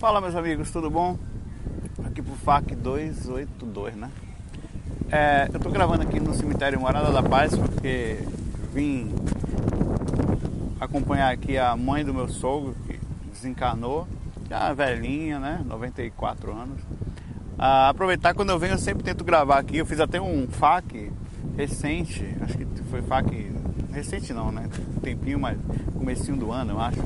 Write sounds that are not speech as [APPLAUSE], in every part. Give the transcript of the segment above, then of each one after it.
Fala meus amigos, tudo bom? Aqui pro FAC 282, né? É, eu tô gravando aqui no cemitério Morada da Paz porque vim acompanhar aqui a mãe do meu sogro que desencarnou, já velhinha, né? 94 anos. Ah, aproveitar quando eu venho eu sempre tento gravar aqui. Eu fiz até um FAC recente, acho que foi FAC recente não, né? Tempinho, mas comecinho do ano, eu acho.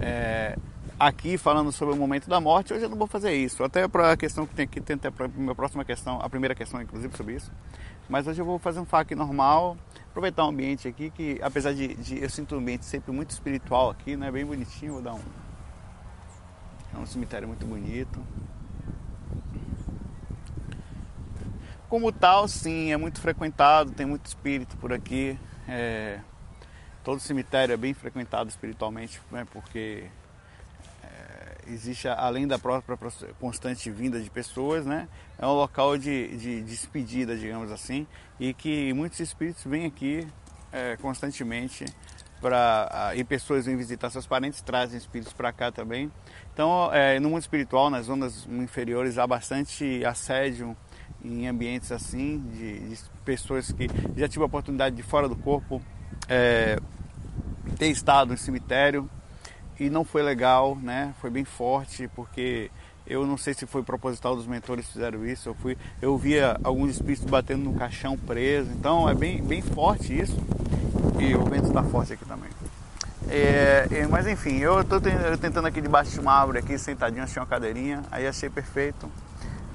É, aqui falando sobre o momento da morte, hoje eu não vou fazer isso. Até para a questão que tem aqui, tem até a minha próxima questão, a primeira questão inclusive sobre isso. Mas hoje eu vou fazer um FAQ normal, aproveitar o ambiente aqui, que apesar de, de eu sinto um ambiente sempre muito espiritual aqui, né? Bem bonitinho, vou dar um. É um cemitério muito bonito. Como tal, sim, é muito frequentado, tem muito espírito por aqui. É, todo cemitério é bem frequentado espiritualmente, né, porque existe, além da própria constante vinda de pessoas, né, é um local de, de despedida, digamos assim, e que muitos espíritos vêm aqui é, constantemente para e pessoas vêm visitar seus parentes, trazem espíritos para cá também. Então, é, no mundo espiritual, nas zonas inferiores, há bastante assédio em ambientes assim, de, de pessoas que já tive a oportunidade de fora do corpo é, ter estado em cemitério e não foi legal, né? Foi bem forte porque eu não sei se foi proposital dos mentores que fizeram isso. Eu fui, eu via alguns espíritos batendo no caixão preso. Então é bem, bem forte isso. E o vento está forte aqui também. É, é, mas enfim, eu estou tentando aqui debaixo de uma árvore aqui, sentadinho, achei uma cadeirinha, aí achei perfeito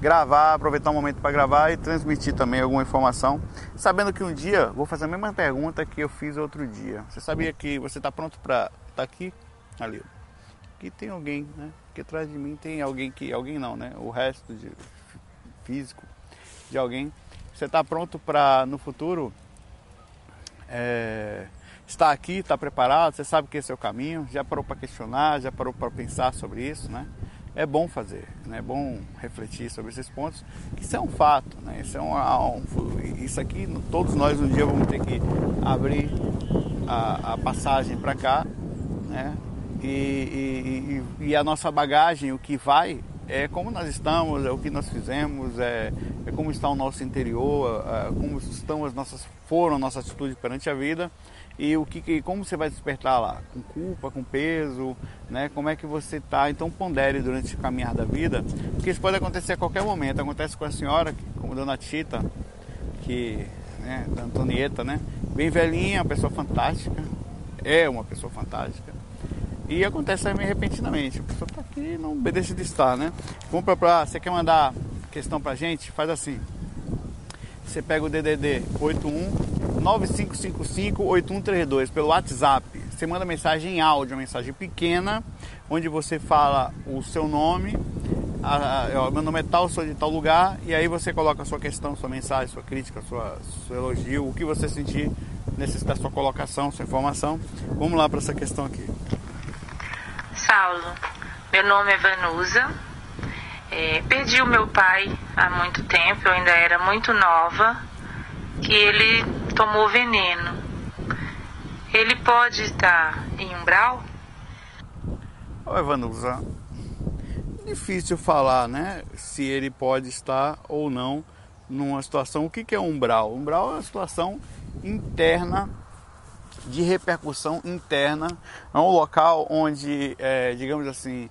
gravar, aproveitar um momento para gravar e transmitir também alguma informação, sabendo que um dia vou fazer a mesma pergunta que eu fiz outro dia. Você sabia que você está pronto para estar tá aqui? Ali. Aqui tem alguém, né? Aqui atrás de mim tem alguém que alguém não, né? O resto de físico de alguém. Você está pronto para no futuro é, estar aqui, estar tá preparado? Você sabe que esse é o caminho? Já parou para questionar? Já parou para pensar sobre isso, né? é bom fazer, né? é bom refletir sobre esses pontos, que isso é um fato, né? isso, é um, um, isso aqui todos nós um dia vamos ter que abrir a, a passagem para cá, né? E, e, e, a nossa bagagem, o que vai, é como nós estamos, é o que nós fizemos, é, é como está o nosso interior, é, como estão as nossas, foram nossas atitudes perante a vida e o que, como você vai despertar lá, com culpa, com peso, né? Como é que você está? Então pondere durante o caminhar da vida, porque isso pode acontecer a qualquer momento. Acontece com a senhora, como a Dona Tita, que, né, da Antonieta, né? Bem velhinha, uma pessoa fantástica, é uma pessoa fantástica. E acontece também repentinamente, a pessoa está aqui não obedece de estar, né? Vamos para você quer mandar questão pra gente? Faz assim. Você pega o DDD 81 9555-8132 pelo WhatsApp. Você manda mensagem em áudio, uma mensagem pequena, onde você fala o seu nome, a, a, meu nome é tal, sou de tal lugar, e aí você coloca a sua questão, sua mensagem, sua crítica, sua, seu elogio, o que você sentir necessita sua colocação, sua informação. Vamos lá para essa questão aqui. Saulo, meu nome é Vanusa. É, perdi o meu pai há muito tempo, eu ainda era muito nova, que ele tomou veneno, ele pode estar em umbral? Oi, Vanusa. Difícil falar, né? Se ele pode estar ou não numa situação. O que é umbral? Umbral é uma situação interna de repercussão interna. É um local onde, é, digamos assim,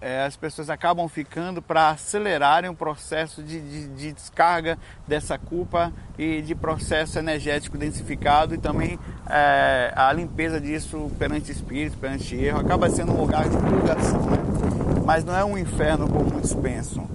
é, as pessoas acabam ficando para acelerarem o processo de, de, de, descarga dessa culpa e de processo energético densificado e também é, a limpeza disso perante espírito, perante erro, acaba sendo um lugar de purgação, né? mas não é um inferno como muitos pensam.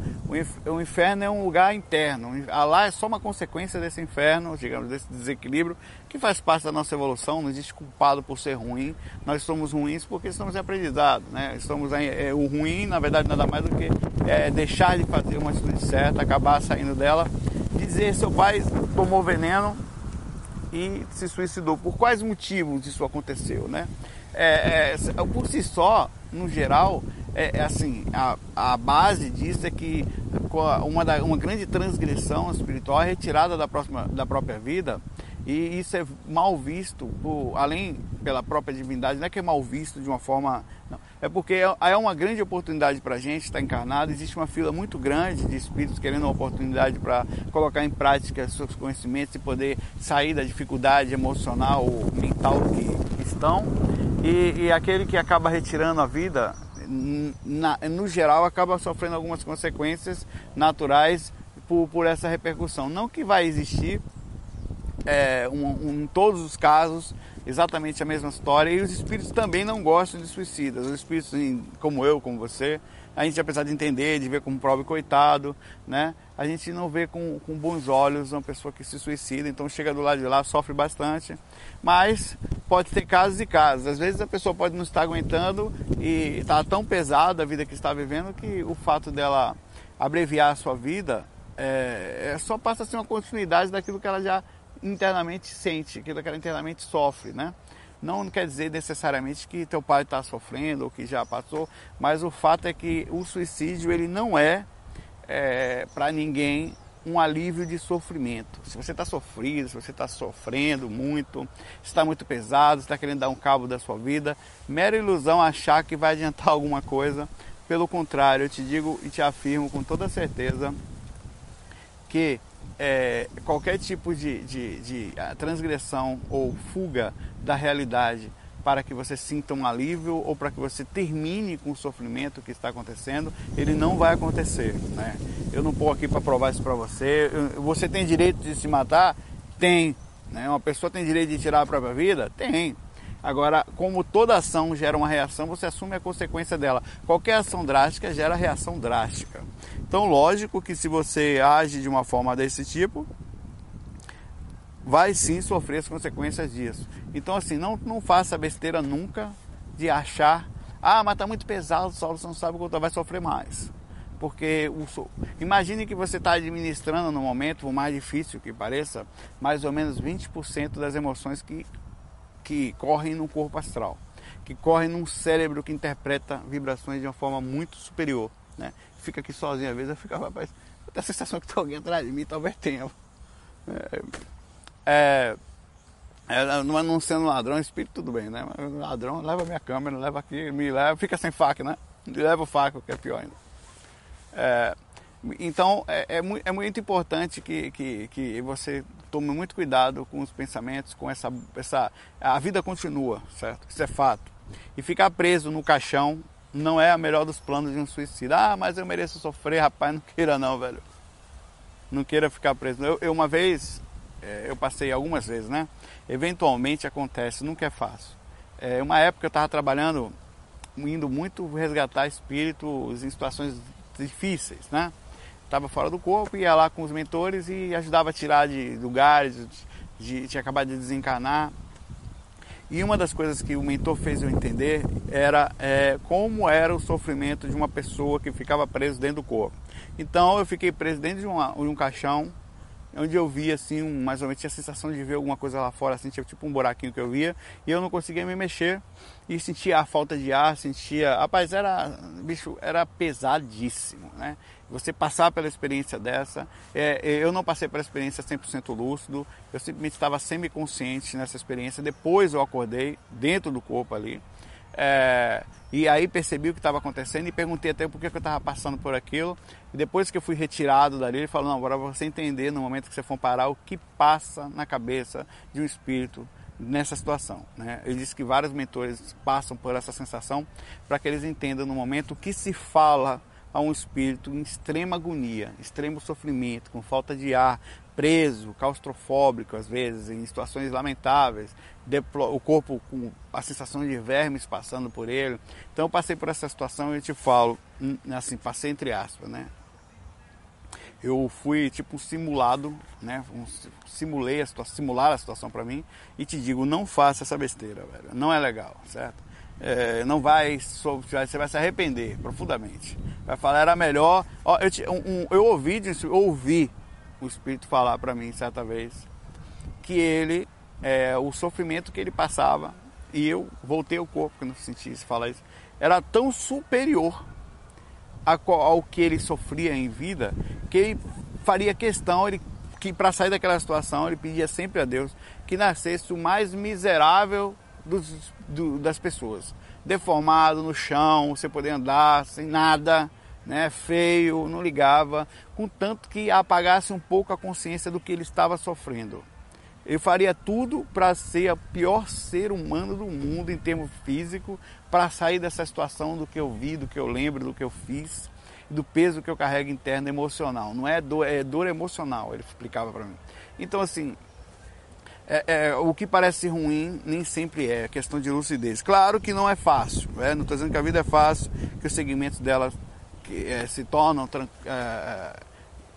O inferno é um lugar interno. Lá é só uma consequência desse inferno, digamos, desse desequilíbrio que faz parte da nossa evolução. Não existe culpado por ser ruim. Nós somos ruins porque estamos aprendizados. Né? Estamos é, o ruim, na verdade, nada mais do que é, deixar de fazer uma atitude certa, acabar saindo dela. Dizer seu pai tomou veneno e se suicidou. Por quais motivos isso aconteceu? Né? É, é, por si só, no geral, é, é, assim, a, a base disso é que uma, da, uma grande transgressão espiritual, a retirada da, próxima, da própria vida, E isso é mal visto, por, além pela própria divindade, não é que é mal visto de uma forma. Não. É porque é, é uma grande oportunidade para a gente estar encarnado. Existe uma fila muito grande de espíritos querendo uma oportunidade para colocar em prática seus conhecimentos e poder sair da dificuldade emocional ou mental que estão. E, e aquele que acaba retirando a vida, na, no geral, acaba sofrendo algumas consequências naturais por, por essa repercussão. Não que vai existir é, um, um, em todos os casos exatamente a mesma história e os espíritos também não gostam de suicidas. Os espíritos como eu, como você, a gente apesar de entender, de ver como pobre coitado, né? A gente não vê com, com bons olhos uma pessoa que se suicida, então chega do lado de lá, sofre bastante. Mas pode ter casos e casos. Às vezes a pessoa pode não estar aguentando e está tão pesada a vida que está vivendo que o fato dela abreviar a sua vida é, é só passa a ser uma continuidade daquilo que ela já internamente sente, aquilo que ela internamente sofre, né? Não quer dizer necessariamente que teu pai está sofrendo ou que já passou, mas o fato é que o suicídio ele não é, é para ninguém um alívio de sofrimento. Se você está sofrido, se você está sofrendo muito, está muito pesado, está querendo dar um cabo da sua vida, mera ilusão achar que vai adiantar [LAUGHS] alguma coisa. Pelo contrário, eu te digo e te afirmo com toda certeza que é, qualquer tipo de, de, de ah, transgressão ou fuga da realidade para que você sinta um alívio ou para que você termine com o sofrimento que está acontecendo, ele não vai acontecer. Né? Eu não estou aqui para provar isso para você. Você tem direito de se matar? Tem. Né? Uma pessoa tem direito de tirar a própria vida? Tem. Agora, como toda ação gera uma reação, você assume a consequência dela. Qualquer ação drástica gera reação drástica. Então, lógico que se você age de uma forma desse tipo, vai sim sofrer as consequências disso. Então, assim, não, não faça besteira nunca de achar, ah, mas está muito pesado, o solo você não sabe quanto vai sofrer mais. Porque o, imagine que você está administrando no momento, o mais difícil que pareça, mais ou menos 20% das emoções que que correm no corpo astral, que correm num cérebro que interpreta vibrações de uma forma muito superior. Né? Fica aqui sozinho, às vezes eu fico, rapaz, eu tenho a sensação que tem alguém atrás de mim, talvez tenha. É, é, é, não, é não sendo ladrão, espírito tudo bem, né? Mas ladrão, leva minha câmera, leva aqui, me leva, fica sem faca, né? Leva o faca, que é pior ainda. É, então é, é, é, muito importante que, que, que você tome muito cuidado com os pensamentos, com essa, essa. A vida continua, certo? Isso é fato. E ficar preso no caixão não é a melhor dos planos de um suicídio. Ah, mas eu mereço sofrer, rapaz, [LAUGHS] não queira não, velho. Não queira ficar preso. Eu, eu uma vez, é, eu passei algumas vezes, né? Eventualmente acontece, nunca é fácil. É, uma época eu estava trabalhando, indo muito resgatar espíritos em situações difíceis, né? estava fora do corpo, ia lá com os mentores e ajudava a tirar de lugares, de, de acabar de desencarnar. E uma das coisas que o mentor fez eu entender era é, como era o sofrimento de uma pessoa que ficava preso dentro do corpo. Então eu fiquei preso dentro de, uma, de um caixão onde eu via assim, um, mais ou menos, tinha a sensação de ver alguma coisa lá fora, assim, tinha tipo um buraquinho que eu via, e eu não conseguia me mexer, e sentia a falta de ar, sentia, rapaz, era, bicho, era pesadíssimo, né? Você passar pela experiência dessa, é, é eu não passei pela experiência 100% lúcido, eu simplesmente estava semi-consciente nessa experiência, depois eu acordei dentro do corpo ali, é, e aí percebi o que estava acontecendo e perguntei até por que eu estava passando por aquilo. E depois que eu fui retirado dali, ele falou: Não, agora você entender no momento que você for parar o que passa na cabeça de um espírito nessa situação. Né? Ele disse que vários mentores passam por essa sensação para que eles entendam no momento o que se fala a um espírito em extrema agonia, extremo sofrimento, com falta de ar, preso, claustrofóbico às vezes, em situações lamentáveis, o corpo com a sensação de vermes passando por ele. Então eu passei por essa situação e te falo, hum, assim, passei entre aspas, né? Eu fui tipo um simulado, né? Um, simulei a situação, simular a situação para mim e te digo, não faça essa besteira, velho. Não é legal, certo? É, não vai, você vai se arrepender profundamente. Vai falar, era melhor. Ó, eu, te, um, um, eu ouvi, ouvi o Espírito falar para mim certa vez que ele, é, o sofrimento que ele passava, e eu voltei ao corpo quando senti isso falar isso, era tão superior ao que ele sofria em vida que ele faria questão, ele que para sair daquela situação ele pedia sempre a Deus que nascesse o mais miserável dos, do, das pessoas, deformado no chão, você poder andar sem nada, né, feio, não ligava, contanto que apagasse um pouco a consciência do que ele estava sofrendo. Eu faria tudo para ser o pior ser humano do mundo em termos físico, para sair dessa situação do que eu vi, do que eu lembro, do que eu fiz, do peso que eu carrego interno emocional. Não é dor, é dor emocional, ele explicava para mim. Então, assim, é, é, o que parece ruim nem sempre é questão de lucidez. Claro que não é fácil, né? não estou dizendo que a vida é fácil, que os segmentos dela que, é, se tornam é,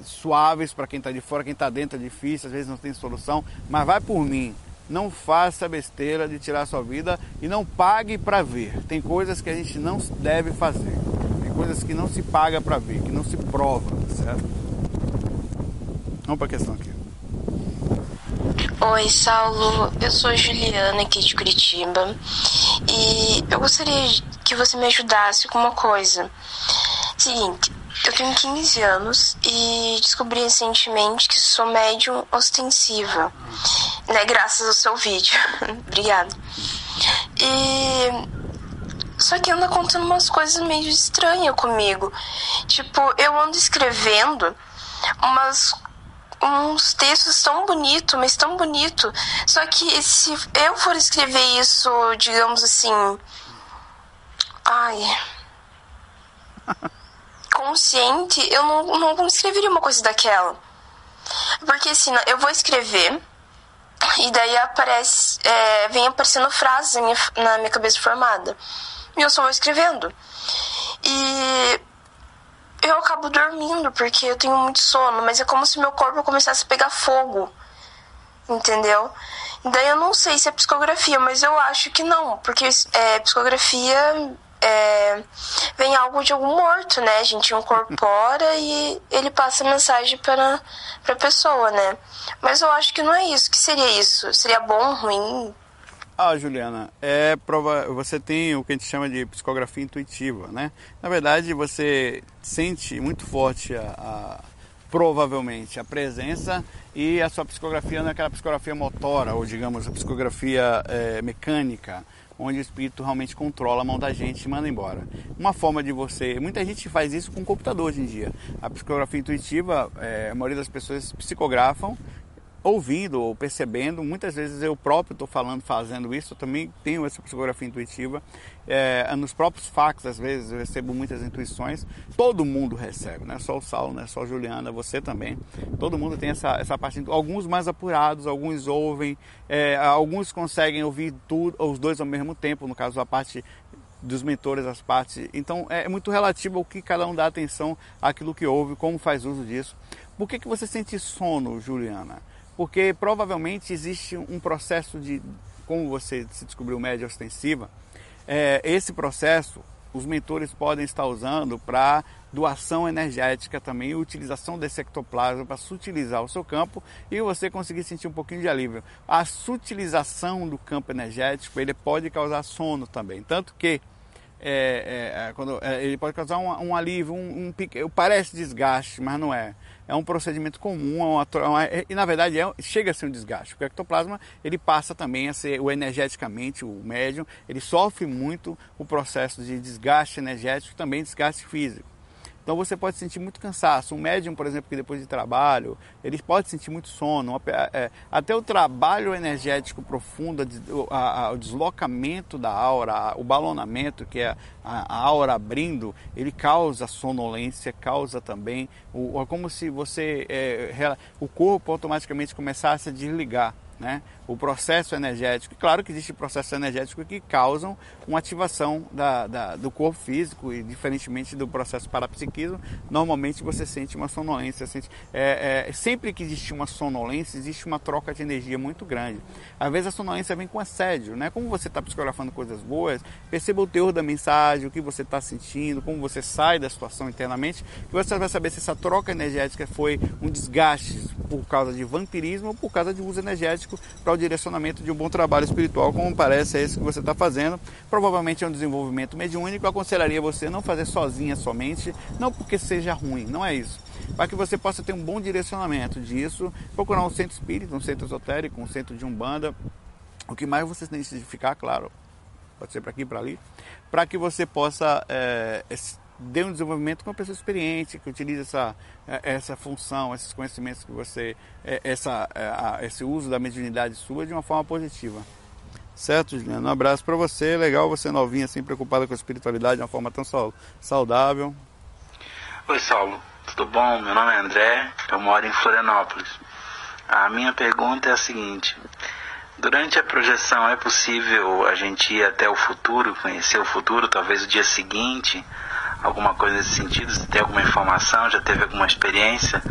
suaves para quem está de fora, quem está dentro é difícil, às vezes não tem solução, mas vai por mim. Não faça besteira de tirar sua vida e não pague para ver. Tem coisas que a gente não deve fazer. Tem coisas que não se paga para ver, que não se prova, certo? Vamos para a questão aqui. Oi, Saulo. Eu sou Juliana aqui de Curitiba e eu gostaria que você me ajudasse com uma coisa. Seguinte, eu tenho 15 anos e descobri recentemente que sou médium ostensiva, né? Graças ao seu vídeo. [LAUGHS] Obrigada. E. Só que anda contando umas coisas meio estranhas comigo. Tipo, eu ando escrevendo umas uns textos tão bonito, mas tão bonito. Só que se eu for escrever isso, digamos assim, ai, [LAUGHS] consciente, eu não, não escreveria uma coisa daquela. Porque assim, eu vou escrever e daí aparece, é, vem aparecendo frases na minha, na minha cabeça formada. E eu só vou escrevendo. E eu acabo dormindo porque eu tenho muito sono, mas é como se meu corpo começasse a pegar fogo. Entendeu? Daí eu não sei se é psicografia, mas eu acho que não, porque é, psicografia é, vem algo de algum morto, né? A gente incorpora [LAUGHS] e ele passa a mensagem para a pessoa, né? Mas eu acho que não é isso. que seria isso? Seria bom, ruim? Ah, Juliana, é prova... você tem o que a gente chama de psicografia intuitiva, né? Na verdade, você sente muito forte a, a provavelmente a presença e a sua psicografia não é psicografia motora ou digamos a psicografia é, mecânica onde o espírito realmente controla a mão da gente e manda embora. Uma forma de você. Muita gente faz isso com computador hoje em dia. A psicografia intuitiva, é, a maioria das pessoas psicografam ouvindo ou percebendo. Muitas vezes eu próprio estou falando, fazendo isso. Eu também tenho essa psicografia intuitiva. É, nos próprios fax, às vezes, eu recebo muitas intuições. Todo mundo recebe, não é só o Saulo, não é só a Juliana, você também. Todo mundo tem essa, essa parte. Alguns mais apurados, alguns ouvem, é, alguns conseguem ouvir tudo, os dois ao mesmo tempo. No caso, a parte dos mentores, as partes. Então é muito relativo ao que cada um dá atenção àquilo que ouve, como faz uso disso. Por que, que você sente sono, Juliana? Porque provavelmente existe um processo de, como você se descobriu média ostensiva, é, esse processo os mentores podem estar usando para doação energética também, utilização desse ectoplasma para sutilizar o seu campo e você conseguir sentir um pouquinho de alívio. A sutilização do campo energético ele pode causar sono também, tanto que é, é, é quando, é, ele pode causar um, um alívio, um, um, parece desgaste, mas não é é um procedimento comum, é uma, uma, e na verdade chega a ser um desgaste, o ectoplasma ele passa também a ser, o energeticamente, o médium, ele sofre muito o processo de desgaste energético e também desgaste físico. Então você pode sentir muito cansaço. Um médium, por exemplo, que depois de trabalho, ele pode sentir muito sono. É, até o trabalho energético profundo, o deslocamento da aura, o balonamento, que é a aura abrindo, ele causa sonolência, causa também, o, como se você, é, o corpo automaticamente começasse a desligar né? O processo energético. Claro que existe processos energéticos que causam uma ativação da, da, do corpo físico e diferentemente do processo parapsiquismo, normalmente você sente uma sonolência. Sente, é, é, sempre que existe uma sonolência, existe uma troca de energia muito grande. Às vezes a sonolência vem com assédio, né? Como você está psicografando coisas boas, perceba o teor da mensagem, o que você está sentindo, como você sai da situação internamente, e você vai saber se essa troca energética foi um desgaste por causa de vampirismo ou por causa de uso energético para o direcionamento de um bom trabalho espiritual, como parece é esse que você está fazendo. Provavelmente é um desenvolvimento mediúnico. Eu aconselharia você não fazer sozinha somente, não porque seja ruim, não é isso. Para que você possa ter um bom direcionamento disso, procurar um centro espírita, um centro esotérico, um centro de umbanda, o que mais você tem que identificar, claro, pode ser para aqui, para ali, para que você possa é, dê um desenvolvimento com uma pessoa experiente, que utilize essa, eh, essa função, esses conhecimentos que você, eh, essa, eh, esse uso da mediunidade sua de uma forma positiva. Certo, Juliano? Um abraço para você. Legal você novinha, assim, preocupada com a espiritualidade de uma forma tão saudável. Oi, Saulo. Tudo bom? Meu nome é André, eu moro em Florianópolis. A minha pergunta é a seguinte: Durante a projeção é possível a gente ir até o futuro, conhecer o futuro, talvez o dia seguinte, alguma coisa nesse sentido? Se tem alguma informação, já teve alguma experiência?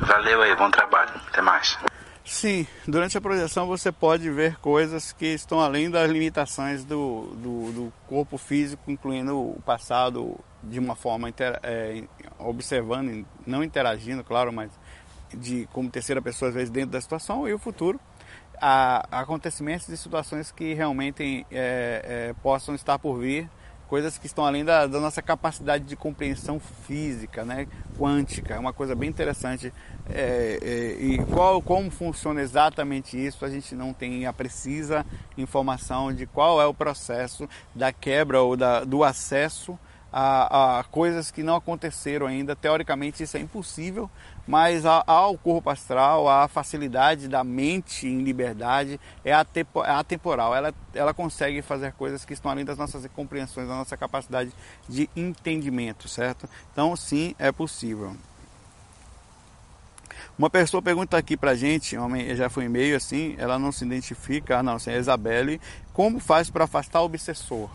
Valeu aí, bom trabalho. Até mais. Sim, durante a projeção você pode ver coisas que estão além das limitações do, do, do corpo físico, incluindo o passado de uma forma inter, é, observando, não interagindo, claro, mas de como terceira pessoa às vezes dentro da situação e o futuro. a acontecimentos e situações que realmente é, é, possam estar por vir coisas que estão além da, da, nossa capacidade de compreensão física, né, quântica, é uma coisa bem interessante. É, é, e qual, como funciona exatamente isso, a gente não tem a precisa informação de qual é o processo da quebra ou da, do acesso a, a, coisas que não aconteceram ainda. Teoricamente isso é impossível, mas ao corpo astral, a facilidade da mente em liberdade é, é atemporal. Ela, ela consegue fazer coisas que estão além das nossas compreensões, da nossa capacidade de entendimento, certo? Então sim, é possível. Uma pessoa pergunta aqui pra gente, homem, já foi e-mail assim, ela não se identifica, ah, não, assim, é Isabelle, como faz para afastar o obsessor?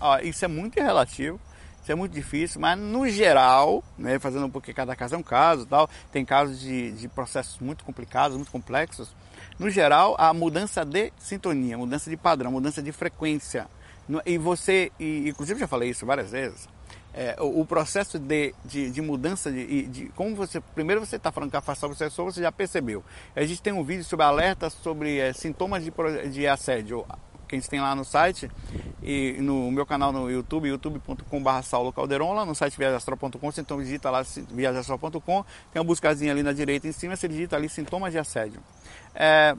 Ah, isso é muito relativo isso é muito difícil, mas no geral, né, fazendo porque cada caso é um caso tal, tem casos de, de processos muito complicados, muito complexos. No geral, a mudança de sintonia, mudança de padrão, mudança de frequência. E você, e, inclusive já falei isso várias vezes, é, o, o, processo de, de, de mudança de, de, como você primeiro você está falando que afastar o obsessor você já percebeu a gente tem um vídeo sobre alertas sobre é, sintomas de, de assédio que a gente tem lá no site e no meu canal no YouTube, youtube.com.br Saulo Calderon, lá no site viajastral.com, você então digita lá viajastral.com, tem uma buscazinha ali na direita em cima, você digita ali sintomas de assédio. É,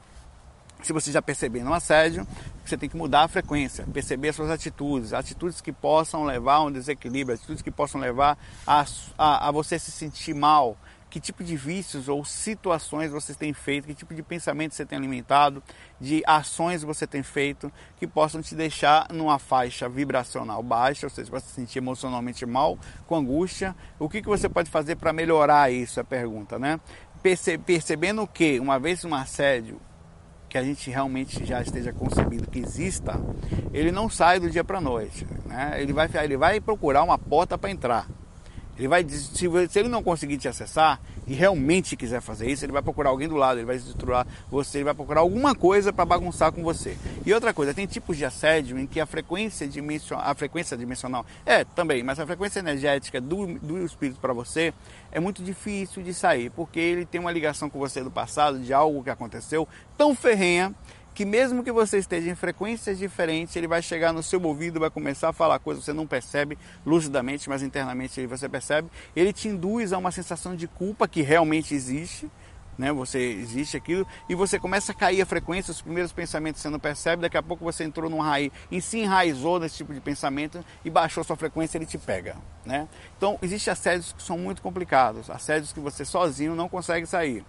se você já perceber um assédio, você tem que mudar a frequência, perceber as suas atitudes, atitudes que possam levar a um desequilíbrio, atitudes que possam levar a, a, a você se sentir mal, que tipo de vícios ou situações você tem feito, que tipo de pensamento você tem alimentado, de ações você tem feito que possam te deixar numa faixa vibracional baixa, ou seja, você se sentir emocionalmente mal, com angústia. O que, que você pode fazer para melhorar isso? É a pergunta, né? Perce percebendo que, uma vez um assédio que a gente realmente já esteja concebido que exista, ele não sai do dia para a noite. Né? Ele, vai, ele vai procurar uma porta para entrar. Ele vai, se, ele não conseguir te acessar e realmente quiser fazer isso, ele vai procurar alguém do lado, ele vai estruturar você, ele vai procurar alguma coisa para bagunçar com você. E outra coisa, tem tipos de assédio em que a frequência dimensional, a frequência dimensional é também, mas a frequência energética do, do espírito para você é muito difícil de sair, porque ele tem uma ligação com você do passado, de algo que aconteceu tão ferrenha que mesmo que você esteja em frequências diferentes, ele vai chegar no seu ouvido, vai começar a falar coisas que você não percebe lucidamente, mas internamente você percebe. Ele te induz a uma sensação de culpa que realmente existe, né? Você existe aquilo e você começa a cair a frequência, os primeiros pensamentos você não percebe, daqui a pouco você entrou num raiz, e se enraizou nesse tipo de pensamento e baixou sua frequência, ele te pega, né? Então, existem assédios que são muito complicados, assédios que você sozinho não consegue sair.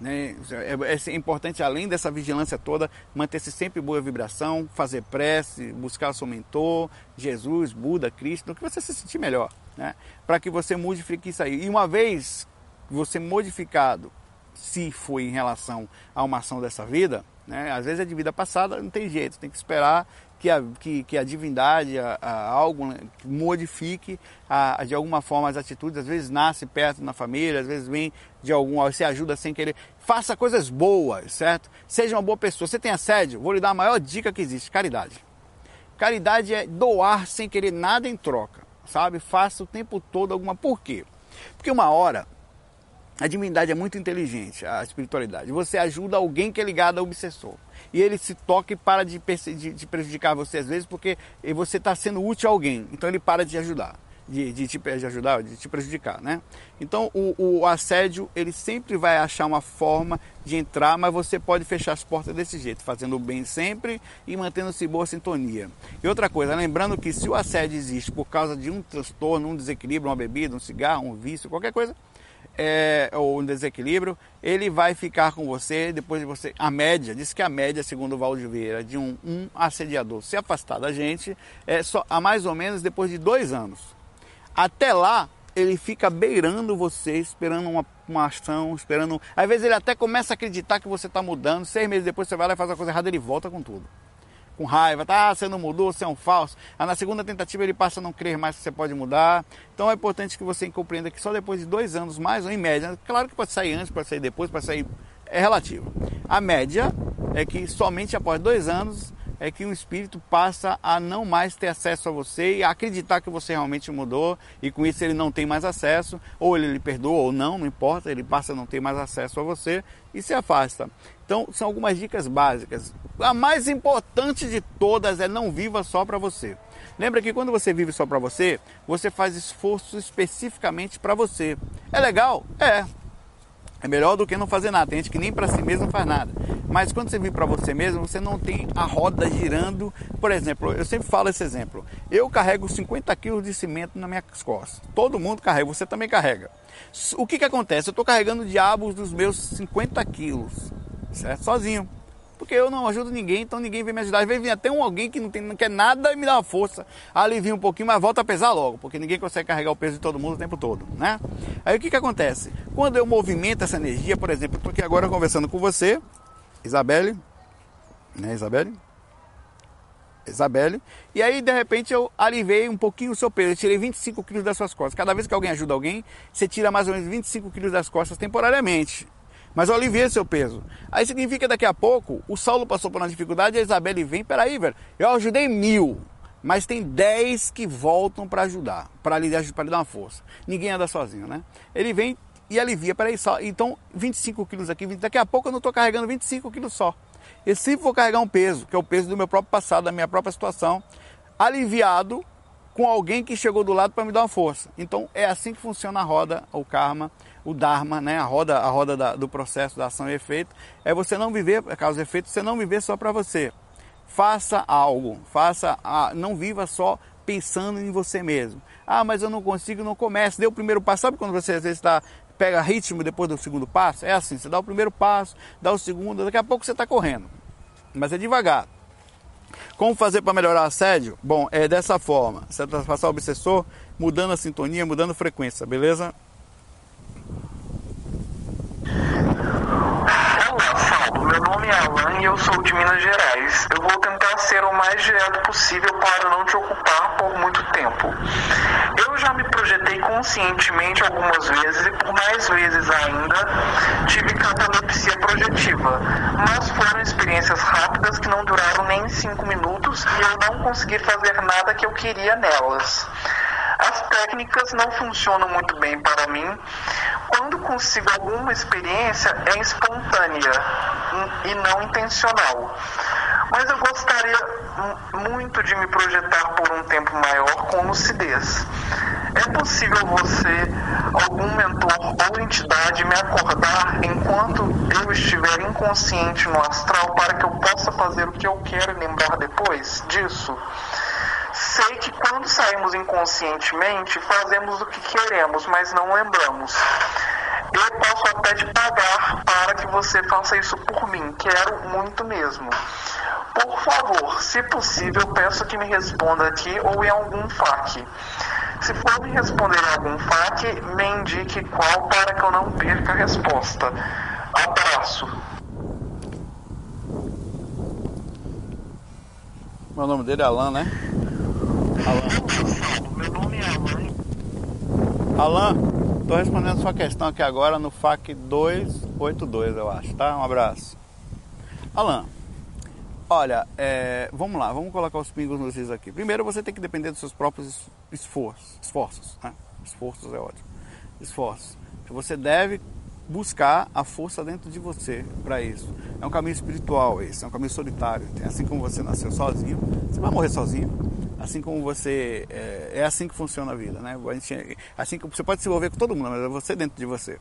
Né? É, é, importante, além dessa vigilância toda, manter-se sempre boa vibração, fazer prece, buscar seu mentor, Jesus, Buda, Cristo, que você se sentir melhor, né? para que você modifique isso aí. E uma vez você modificado, se foi em relação a uma ação dessa vida, né? às vezes é de vida passada, não tem jeito, tem que esperar que a, que, que a divindade, a, a algo né, modifique a, de alguma forma as atitudes. Às vezes nasce perto na família, às vezes vem de algum, você ajuda sem querer. Faça coisas boas, certo? Seja uma boa pessoa. Você tem assédio? Vou lhe dar a maior dica que existe: caridade. Caridade é doar sem querer nada em troca, sabe? Faça o tempo todo alguma. Por quê? Porque uma hora A divindade é muito inteligente, a espiritualidade. Você ajuda alguém que é ligado ao obsessor. E ele se toca e para de, de, de prejudicar você às vezes porque você está sendo útil a alguém. Então ele para de ajudar de, de, te, de ajudar, de te prejudicar, né? Então o, o, assédio ele sempre vai achar uma forma de entrar, mas você pode fechar as portas desse jeito, fazendo o bem sempre e mantendo-se boa sintonia. E outra coisa, lembrando que se o assédio existe por causa de um transtorno, um desequilíbrio, uma bebida, um cigarro, um vício, qualquer coisa, é, ou um desequilíbrio, ele vai ficar com você depois de você. A média, diz que a média, segundo o Valdir Vieira, de um, um assediador se afastar da gente é só a mais ou menos depois de dois anos. Até lá, ele fica beirando você, esperando uma, uma ação, esperando. Às vezes ele até começa a acreditar que você está mudando. Seis meses depois você vai lá e faz a coisa errada, ele volta com tudo. Com raiva, tá? Ah, você não mudou, você é um falso. Aí na segunda tentativa ele passa a não crer mais que você pode mudar. Então é importante que você compreenda que só depois de dois anos, mais ou em média, claro que pode sair antes, pode sair depois, pode sair. É relativo. A média é que somente após dois anos é que um espírito passa a não mais ter acesso a você e a acreditar que você realmente mudou e com isso ele não tem mais acesso, ou ele lhe perdoa ou não, não importa, ele passa a não ter mais acesso a você e se afasta. Então, são algumas dicas básicas. A mais importante de todas é não viva só para você. Lembra que quando você vive só para você, você faz esforço especificamente para você. É legal? É. É melhor do que não fazer nada. Tem gente que nem para si mesmo faz nada. Mas quando você vive para você mesmo, você não tem a roda girando. Por exemplo, eu sempre falo esse exemplo. Eu carrego 50 quilos de cimento nas minhas costas. Todo mundo carrega, você também carrega. O que, que acontece? Eu estou carregando diabos dos meus 50 quilos, certo? Sozinho. Porque eu não ajudo ninguém, então ninguém vem me ajudar. Às vezes vem até um alguém que não, tem, não quer nada e me dá uma força, alivia um pouquinho, mas volta a pesar logo, porque ninguém consegue carregar o peso de todo mundo o tempo todo, né? Aí o que, que acontece? Quando eu movimento essa energia, por exemplo, estou aqui agora conversando com você, Isabelle, né, Isabelle? Isabelle, e aí de repente eu alivei um pouquinho o seu peso, eu tirei 25 quilos das suas costas. Cada vez que alguém ajuda alguém, você tira mais ou menos 25 quilos das costas temporariamente. Mas eu aliviei seu peso. Aí significa que daqui a pouco o Saulo passou por uma dificuldade e a Isabelle vem, peraí, velho, eu ajudei mil, mas tem 10 que voltam para ajudar, para lhe, lhe dar uma força. Ninguém anda sozinho, né? Ele vem e alivia, peraí, só. Então, 25 quilos aqui, daqui a pouco eu não estou carregando 25 quilos só. Eu sempre vou carregar um peso, que é o peso do meu próprio passado, da minha própria situação, aliviado com alguém que chegou do lado para me dar uma força. Então é assim que funciona a roda, o karma, o dharma, né? A roda, a roda da, do processo da ação e efeito. É você não viver causa e efeito, você não viver só para você. Faça algo, faça, a, não viva só pensando em você mesmo. Ah, mas eu não consigo, não comece. Dê o primeiro passo. Sabe quando você às vezes está pega ritmo depois do segundo passo? É assim, você dá o primeiro passo, dá o segundo, daqui a pouco você está correndo. Mas é devagar. Como fazer para melhorar assédio? Bom, é dessa forma. Você passar o obsessor, mudando a sintonia, mudando a frequência, beleza? meu nome é Alan e eu sou de Minas Gerais. Eu vou tentar ser o mais direto possível para não te ocupar por muito tempo. Eu já me projetei conscientemente algumas vezes e por mais vezes ainda tive catalepsia projetiva, mas foram experiências rápidas que não duraram nem cinco minutos e eu não consegui fazer nada que eu queria nelas. As técnicas não funcionam muito bem para mim. Quando consigo alguma experiência, é espontânea e não intencional. Mas eu gostaria muito de me projetar por um tempo maior com lucidez. É possível você, algum mentor ou entidade, me acordar enquanto eu estiver inconsciente no astral para que eu possa fazer o que eu quero e lembrar depois disso? Sei que quando saímos inconscientemente, fazemos o que queremos, mas não lembramos. Eu posso até te pagar para que você faça isso por mim. Quero muito mesmo. Por favor, se possível, peço que me responda aqui ou em algum FAQ. Se for me responder em algum FAQ, me indique qual para que eu não perca a resposta. Abraço. Meu nome dele é Alan, né? Alan. Meu nome é Alan. Alan, respondendo sua questão aqui agora no FAQ 282, eu acho, tá? Um abraço. Alan, olha, é, vamos lá, vamos colocar os pingos nos is aqui. Primeiro você tem que depender dos seus próprios esforços. Esforços, né? Esforços é ótimo. Esforços. Você deve buscar a força dentro de você para isso. É um caminho espiritual esse, é um caminho solitário. Assim como você nasceu sozinho, você vai morrer sozinho. Assim como você. É, é assim que funciona a vida, né? A gente, assim que você pode se envolver com todo mundo, mas é você dentro de você,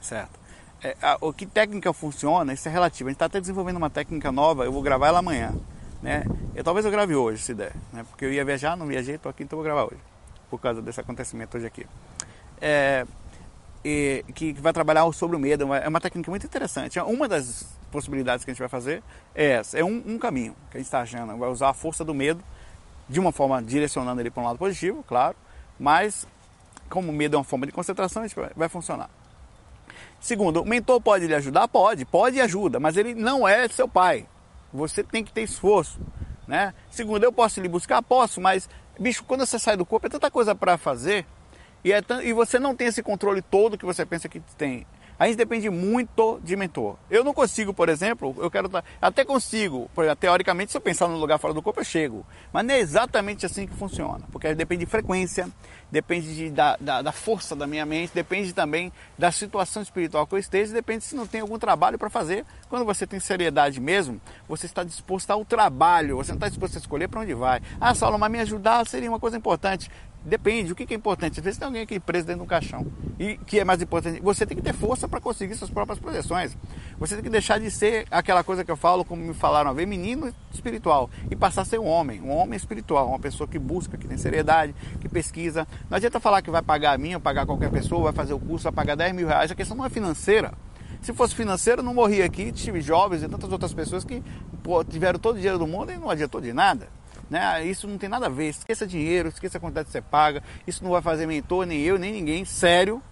certo? É, a, o que técnica funciona, isso é relativo. A gente está até desenvolvendo uma técnica nova, eu vou gravar ela amanhã. Né? Eu, talvez eu grave hoje, se der, né? porque eu ia viajar, não viajei, estou aqui, então vou gravar hoje, por causa desse acontecimento hoje aqui. É, e, que, que, vai trabalhar sobre o medo, é uma técnica muito interessante. Uma das possibilidades que a gente vai fazer é essa, é um, um caminho que a gente está achando, vai usar a força do medo, de uma forma direcionando ele para um lado positivo, claro, mas como o medo é uma forma de concentração, a gente vai, vai funcionar. Segundo, o mentor pode lhe ajudar? Pode, pode e ajuda, mas ele não é seu pai. Você tem que ter esforço, né? Segundo, eu posso lhe buscar? Posso, mas, bicho, quando você sai do corpo é tanta coisa para fazer e, é e você não tem esse controle todo que você pensa que tem. A gente depende muito de mentor. Eu não consigo, por exemplo, eu quero até consigo, teoricamente, se eu pensar num lugar fora do corpo, eu chego. Mas não é exatamente assim que funciona, porque depende de frequência, depende de, da, da, da, força da minha mente, depende também da situação espiritual que eu esteja, depende se não tem algum trabalho para fazer. Quando você tem seriedade mesmo, você está disposto ao trabalho, você não está disposto a escolher para onde vai. Ah, Saulo, mas me ajudar seria uma coisa importante. Depende, o que é importante? Às vezes tem alguém aqui preso dentro de um caixão. E que é mais importante, você tem que ter força para conseguir suas próprias projeções. Você tem que deixar de ser aquela coisa que eu falo, como me falaram uma menino espiritual. E passar a ser um homem, um homem espiritual, uma pessoa que busca, que tem seriedade, que pesquisa. Não adianta falar que vai pagar a mim, ou pagar qualquer pessoa, vai fazer o curso, vai pagar 10 mil reais. A questão não é financeira. Se fosse financeira, não morria aqui, tive jovens e tantas outras pessoas que pô, tiveram todo o dinheiro do mundo e não adiantou de nada. Né? Isso não tem nada a ver. Esqueça dinheiro, esqueça a quantidade que você paga. Isso não vai fazer mentor, nem eu, nem ninguém sério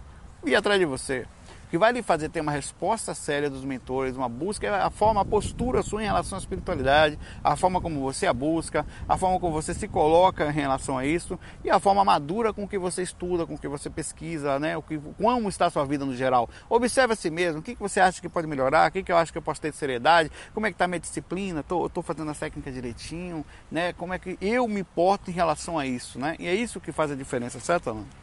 ir atrás de você que vai lhe fazer ter uma resposta séria dos mentores, uma busca, é a forma, a postura sua em relação à espiritualidade, a forma como você a busca, a forma como você se coloca em relação a isso e a forma madura com que você estuda, com que você pesquisa, né? O que, como está a sua vida no geral. Observe a si mesmo, o que, que você acha que pode melhorar, o que, que eu acho que eu posso ter de seriedade, como é que está a minha disciplina, estou fazendo a técnica direitinho, né? Como é que eu me porto em relação a isso, né? E é isso que faz a diferença, certo, Alan?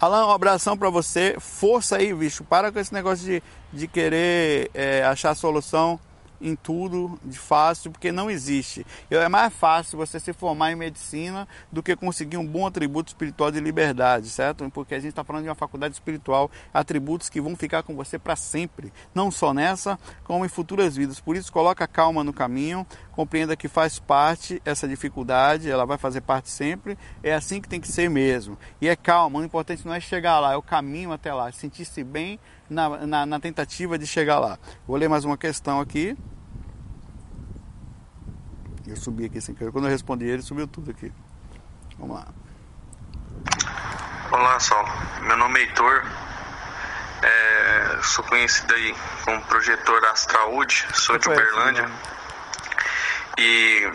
Alan, um abração para você. Força aí, bicho. Para com esse negócio de, de querer é, achar solução em tudo de fácil, porque não existe. É mais fácil você se formar em medicina do que conseguir um bom atributo espiritual de liberdade, certo? Porque a gente está falando de uma faculdade espiritual, atributos que vão ficar com você para sempre, não só nessa, como em futuras vidas. Por isso, coloca calma no caminho, compreenda que faz parte essa dificuldade, ela vai fazer parte sempre, é assim que tem que ser mesmo. E é calma, o importante não é chegar lá, é o caminho até lá, sentir-se bem na, na, na tentativa de chegar lá. Vou ler mais uma questão aqui. Eu subi aqui sem querer. Quando eu respondi ele, subiu tudo aqui. Vamos lá. Olá, Sol. Meu nome é Heitor. É, sou conhecido aí como projetor Astraúde. Sou de Uberlândia. Né? E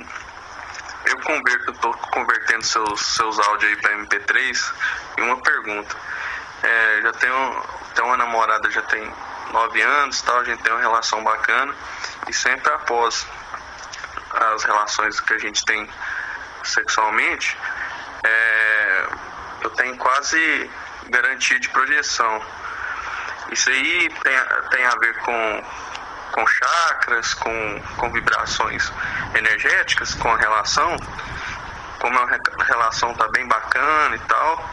eu converto, estou convertendo seus, seus áudios aí para MP3 e uma pergunta. É, já tenho, tenho uma namorada, já tem nove anos, tal, a gente tem uma relação bacana e sempre após as relações que a gente tem sexualmente, é, eu tenho quase garantia de projeção. Isso aí tem, tem a ver com, com chakras, com, com vibrações energéticas, com a relação. Como a relação tá bem bacana e tal.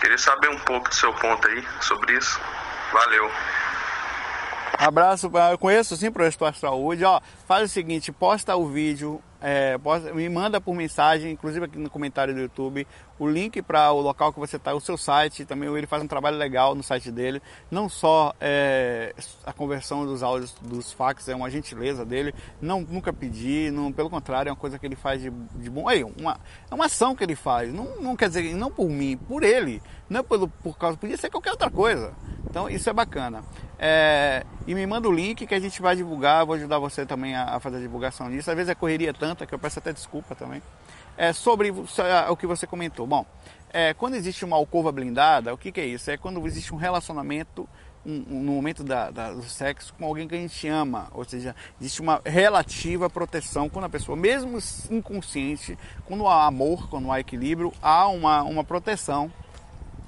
Queria saber um pouco do seu ponto aí sobre isso. Valeu. Abraço, eu conheço sim o Projeto Saúde. Ó, faz o seguinte, posta o vídeo, é, posta, me manda por mensagem, inclusive aqui no comentário do YouTube, o link para o local que você está, o seu site. Também ele faz um trabalho legal no site dele. Não só é, a conversão dos áudios dos fax é uma gentileza dele. Não, nunca pedi, não, pelo contrário, é uma coisa que ele faz de, de bom. Aí, uma, é uma ação que ele faz. Não, não quer dizer, não por mim, por ele. Não é pelo, por causa, podia ser qualquer outra coisa. Então isso é bacana. É, e me manda o link que a gente vai divulgar, vou ajudar você também a, a fazer a divulgação nisso. Às vezes é correria tanta que eu peço até desculpa também. É, sobre o que você comentou. Bom, é, quando existe uma alcova blindada, o que, que, é isso? É quando existe um relacionamento um, um, no momento da, da, do sexo com alguém que a gente ama, ou seja, existe uma relativa proteção quando a pessoa, mesmo inconsciente, quando há amor, quando há equilíbrio, há uma, uma proteção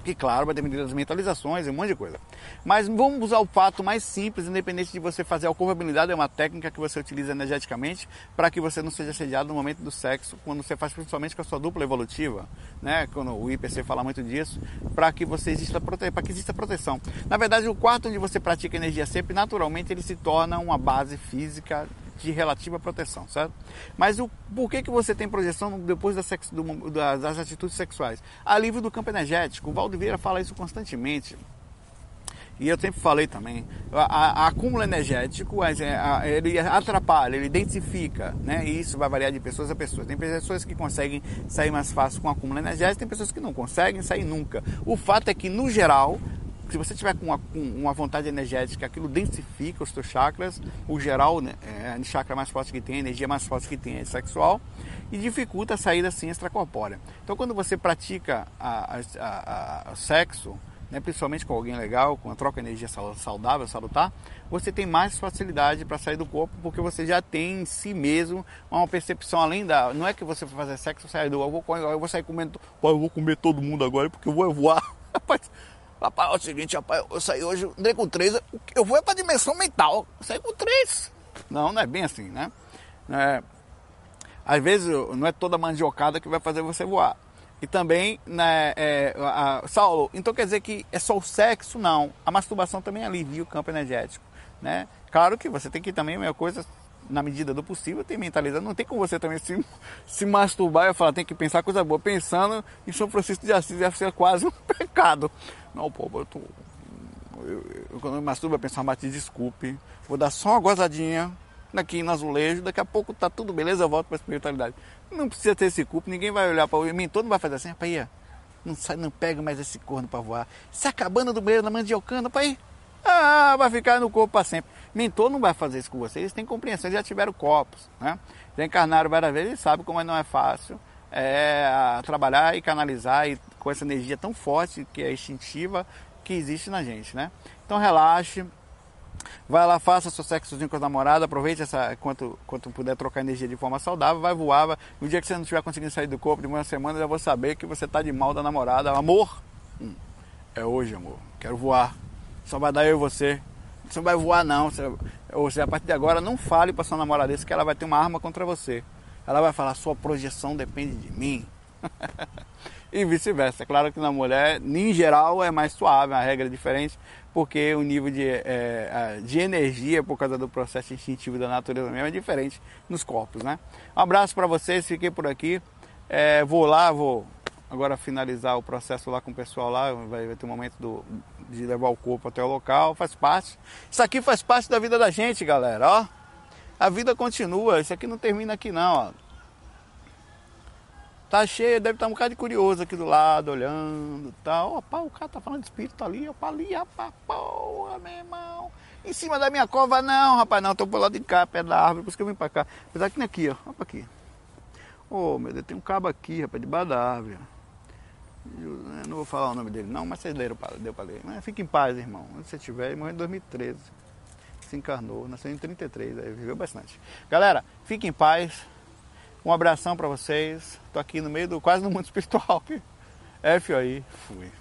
Que claro, vai depender das mentalizações e um monte de coisa. Mas vamos usar o fato mais simples, independente de você fazer a curvabilidade, é uma técnica que você utiliza energeticamente para que você não seja assediado no momento do sexo, quando você faz principalmente com a sua dupla evolutiva, né? Quando o IPC fala muito disso, para que você exista para que exista proteção. Na verdade, o quarto onde você pratica energia sempre, naturalmente ele se torna uma base física de relativa proteção, certo? Mas o, por que, que você tem projeção depois da do, das, das, atitudes sexuais? Alívio do campo energético. O Valdo Vieira fala isso constantemente. E eu sempre falei também, a, a acúmulo energético, a, a, ele atrapalha, ele identifica, né? E isso vai variar de pessoas a pessoas. Tem pessoas que conseguem sair mais fácil com acúmulo energético, tem pessoas que não conseguem sair nunca. O fato é que, no geral, se você tiver com uma, com uma, vontade energética, aquilo densifica os teus chakras, o geral, né, é, a chakra mais forte que tem, a energia mais forte que tem é sexual, e dificulta a saída assim extracorpórea. Então quando você pratica a, a, a, sexo, né, principalmente com alguém legal, com uma troca de energia saudável, salutar, você tem mais facilidade para sair do corpo, porque você já tem em si mesmo uma percepção além da. Não é que você vai fazer sexo, sai do. Eu vou, eu vou sair comendo. eu vou comer todo mundo agora porque eu vou voar. [LAUGHS] Rapaz, Rapaz, é o seguinte, rapaz, eu saí hoje, andei com três, eu vou para a dimensão mental, eu saí com três. Não, não é bem assim, né? É, às vezes não é toda mandiocada que vai fazer você voar. E também, né, é, a, a, Saulo, então quer dizer que é só o sexo? Não. A masturbação também alivia o campo energético. Né? Claro que você tem que também, a mesma coisa, na medida do possível, tem mentalizado. Não tem como você também se, se masturbar e falar, tem que pensar coisa boa. Pensando em São Francisco de Assis deve ser quase um [LAUGHS] pecado. Não, pô, eu tô. Eu, eu, quando eu masturbo, eu penso, ah, mas desculpe, vou dar só uma gozadinha aqui no azulejo, daqui a pouco tá tudo beleza, eu volto para a espiritualidade. Não precisa ter esse culpa, ninguém vai olhar para o mentor, não vai fazer assim, rapaz, não, sai, não pega mais esse corno para voar. Se acabando do banheiro na mandiocana, pai, ah, vai ficar no corpo para sempre. Mentor não vai fazer isso com vocês, eles têm compreensão, eles já tiveram copos, né? Já encarnaram várias vezes, eles sabem como não é fácil é, trabalhar e canalizar e, com essa energia tão forte que é instintiva que existe na gente, né? Então relaxe, vai lá, faça seu sexozinho com a namorada, aproveite essa quanto, quanto puder trocar energia de forma saudável, vai voar, vai, no dia que você não estiver conseguindo sair do corpo de uma semana, eu vou saber que você está de mal da namorada, amor, hum, é hoje amor, quero voar, só vai dar eu e você, você não vai voar não, você, ou seja, a partir de agora não fale para sua namorada isso que ela vai ter uma arma contra você, ela vai falar: sua projeção depende de mim. [LAUGHS] e vice-versa. É claro que na mulher, em geral, é mais suave, a regra é diferente, porque o nível de, é, de energia, por causa do processo instintivo da natureza mesmo, é diferente nos corpos. Né? Um abraço para vocês, fiquei por aqui. É, vou lá, vou agora finalizar o processo lá com o pessoal lá, vai, vai ter um momento do, de levar o corpo até o local, faz parte. Isso aqui faz parte da vida da gente, galera, ó a vida continua. Isso aqui não termina aqui não, ó. Tá cheio, deve estar um bocado de curioso aqui do lado, olhando e tal. Opa, o cara tá falando de espírito ali, opa, ali, opa, porra, meu irmão. Em cima da minha cova não, rapaz, não, tô por lado de cá, pé da árvore, por isso que eu vim pra cá. Apesar que nem aqui, ó, opa aqui. Ô, oh, meu Deus, tem um cabo aqui, rapaz, debaixo da árvore. Eu não vou falar o nome dele não, mas vocês leram, deu pra ler. Mas fique em paz, irmão. Onde você estiver, ele morreu em 2013 se encarnou, nasceu em 33, aí viveu bastante. Galera, fiquem em paz. Um abração para vocês. Tô aqui no meio do quase no mundo [LAUGHS] espiritual. FOI, fui.